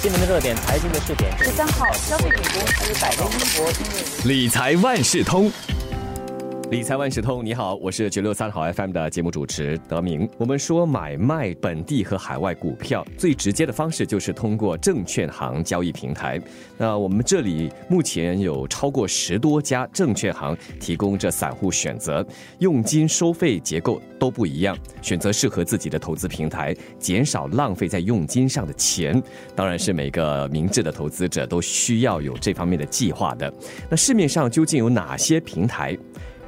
新闻的热点，财经的试点。十三号，消费品公司百威英博因为理财万事通。理财万事通，你好，我是九六三好 FM 的节目主持德明。我们说买卖本地和海外股票最直接的方式就是通过证券行交易平台。那我们这里目前有超过十多家证券行提供着散户选择，佣金收费结构都不一样，选择适合自己的投资平台，减少浪费在佣金上的钱，当然是每个明智的投资者都需要有这方面的计划的。那市面上究竟有哪些平台？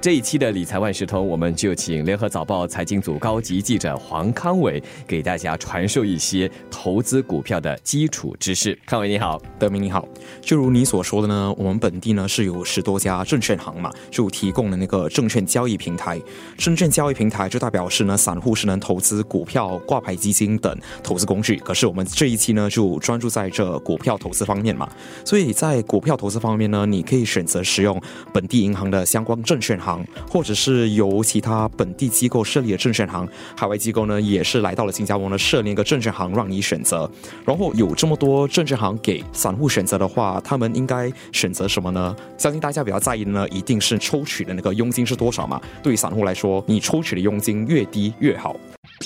这一期的理财万事通，我们就请联合早报财经组高级记者黄康伟给大家传授一些投资股票的基础知识。康伟你好，德明你好，就如你所说的呢，我们本地呢是有十多家证券行嘛，就提供了那个证券交易平台。证券交易平台就代表是呢，散户是能投资股票、挂牌基金等投资工具。可是我们这一期呢，就专注在这股票投资方面嘛。所以在股票投资方面呢，你可以选择使用本地银行的相关证券行，或者是由其他本地机构设立的证券行。海外机构呢，也是来到了新加坡呢，设立一个证券行让你选择。然后有这么多证券行给散户选择的话，他们应该选择什么呢？相信大家比较在意的呢，一定是抽取的那个佣金是多少嘛。对于散户来说，你抽取的佣金越低越好。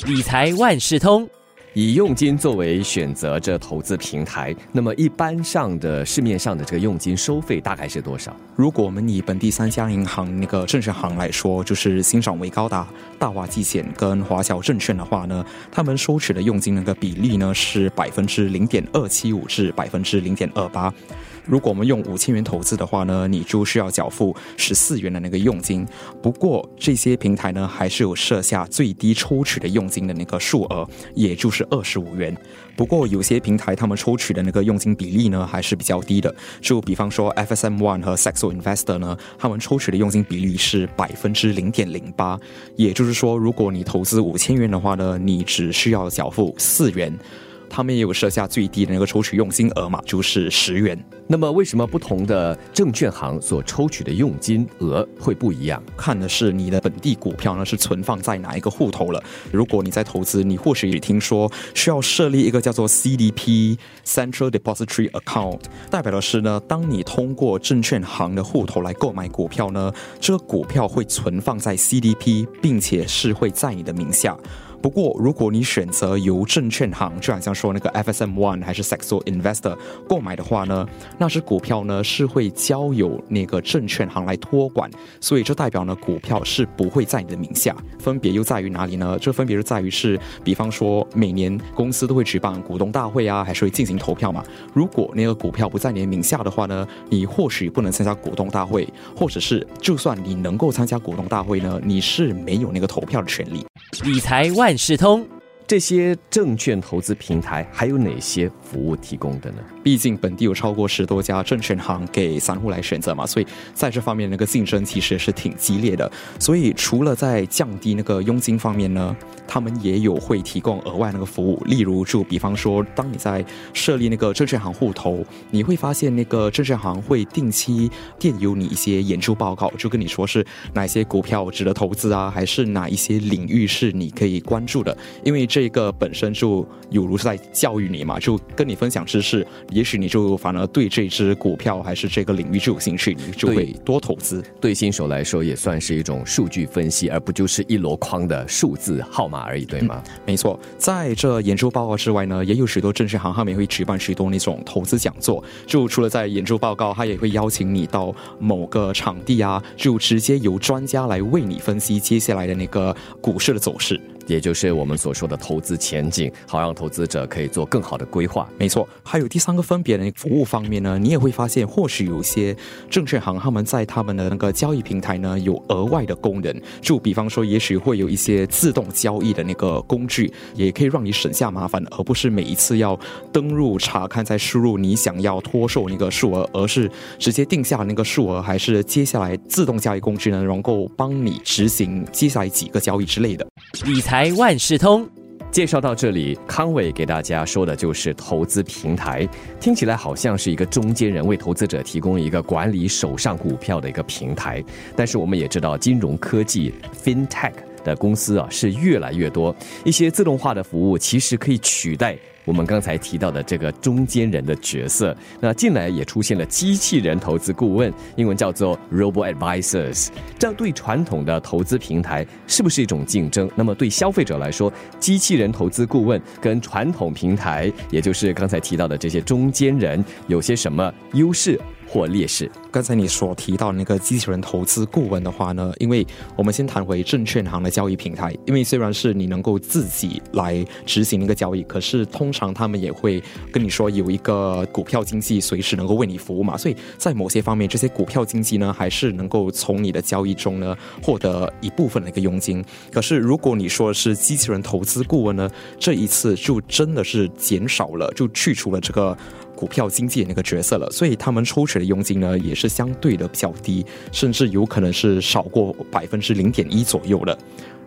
理财万事通。以佣金作为选择这投资平台，那么一般上的市面上的这个佣金收费大概是多少？如果我们以本地三家银行那个证券行来说，就是新港维高达、大华基险跟华侨证券的话呢，他们收取的佣金那个比例呢是百分之零点二七五至百分之零点二八。如果我们用五千元投资的话呢，你就需要缴付十四元的那个佣金。不过这些平台呢，还是有设下最低抽取的佣金的那个数额，也就是二十五元。不过有些平台他们抽取的那个佣金比例呢，还是比较低的。就比方说 FSM One 和 Saxo Investor 呢，他们抽取的佣金比例是百分之零点零八。也就是说，如果你投资五千元的话呢，你只需要缴付四元。他们也有设下最低的那个抽取佣金额嘛，就是十元。那么为什么不同的证券行所抽取的佣金额会不一样？看的是你的本地股票呢是存放在哪一个户头了。如果你在投资，你或许也听说需要设立一个叫做 CDP Central Depository Account，代表的是呢，当你通过证券行的户头来购买股票呢，这个股票会存放在 CDP，并且是会在你的名下。不过，如果你选择由证券行，就好像说那个 FSM One 还是 Saxo Investor 购买的话呢，那只股票呢是会交由那个证券行来托管，所以这代表呢股票是不会在你的名下。分别又在于哪里呢？这分别就在于是，比方说每年公司都会举办股东大会啊，还是会进行投票嘛。如果那个股票不在你的名下的话呢，你或许不能参加股东大会，或者是就算你能够参加股东大会呢，你是没有那个投票的权利。理财外万事通。这些证券投资平台还有哪些服务提供的呢？毕竟本地有超过十多家证券行给散户来选择嘛，所以在这方面那个竞争其实是挺激烈的。所以除了在降低那个佣金方面呢，他们也有会提供额外那个服务。例如，就比方说，当你在设立那个证券行户头，你会发现那个证券行会定期电邮你一些研究报告，就跟你说是哪些股票值得投资啊，还是哪一些领域是你可以关注的，因为这个本身就有如是在教育你嘛，就跟你分享知识，也许你就反而对这只股票还是这个领域就有兴趣，你就会多投资。对新手来说，也算是一种数据分析，而不就是一箩筐的数字号码而已，对吗？没错，在这研究报告之外呢，也有许多证券行他们也会举办许多那种投资讲座。就除了在研究报告，他也会邀请你到某个场地啊，就直接由专家来为你分析接下来的那个股市的走势。也就是我们所说的投资前景，好让投资者可以做更好的规划。没错，还有第三个分别的服务方面呢，你也会发现，或许有些证券行他们在他们的那个交易平台呢有额外的功能，就比方说，也许会有一些自动交易的那个工具，也可以让你省下麻烦，而不是每一次要登录查看再输入你想要脱售那个数额，而是直接定下那个数额，还是接下来自动交易工具呢能够帮你执行接下来几个交易之类的。理财万事通。介绍到这里，康伟给大家说的就是投资平台，听起来好像是一个中间人为投资者提供一个管理手上股票的一个平台。但是我们也知道，金融科技 FinTech 的公司啊是越来越多，一些自动化的服务其实可以取代我们刚才提到的这个中间人的角色。那近来也出现了机器人投资顾问，英文叫做 Robo Advisors。这样对传统的投资平台是不是一种竞争？那么对消费者来说，机器人投资顾问跟传统平台，也就是刚才提到的这些中间人，有些什么优势？或劣势。刚才你所提到那个机器人投资顾问的话呢，因为我们先谈回证券行的交易平台，因为虽然是你能够自己来执行那个交易，可是通常他们也会跟你说有一个股票经纪随时能够为你服务嘛，所以在某些方面，这些股票经纪呢还是能够从你的交易中呢获得一部分的一个佣金。可是如果你说是机器人投资顾问呢，这一次就真的是减少了，就去除了这个。股票经纪那个角色了，所以他们抽取的佣金呢也是相对的比较低，甚至有可能是少过百分之零点一左右的。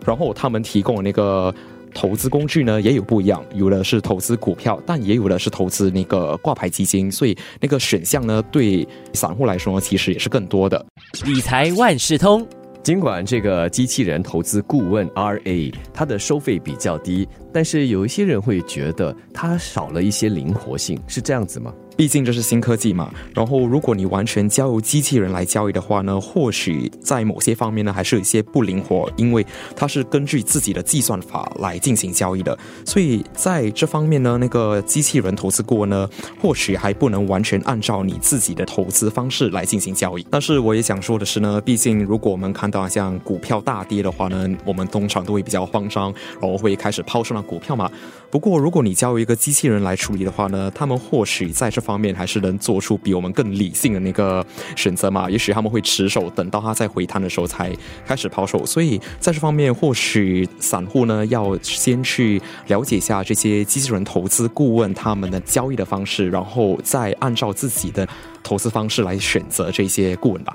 然后他们提供的那个投资工具呢也有不一样，有的是投资股票，但也有的是投资那个挂牌基金，所以那个选项呢对散户来说呢其实也是更多的。理财万事通。尽管这个机器人投资顾问 RA 它的收费比较低，但是有一些人会觉得它少了一些灵活性，是这样子吗？毕竟这是新科技嘛，然后如果你完全交由机器人来交易的话呢，或许在某些方面呢还是有一些不灵活，因为它是根据自己的计算法来进行交易的，所以在这方面呢，那个机器人投资顾问呢，或许还不能完全按照你自己的投资方式来进行交易。但是我也想说的是呢，毕竟如果我们看到像股票大跌的话呢，我们通常都会比较慌张，然后会开始抛售那股票嘛。不过如果你交由一个机器人来处理的话呢，他们或许在这。方面还是能做出比我们更理性的那个选择嘛？也许他们会持守，等到他再回弹的时候才开始抛售。所以在这方面，或许散户呢要先去了解一下这些机器人投资顾问他们的交易的方式，然后再按照自己的投资方式来选择这些顾问吧。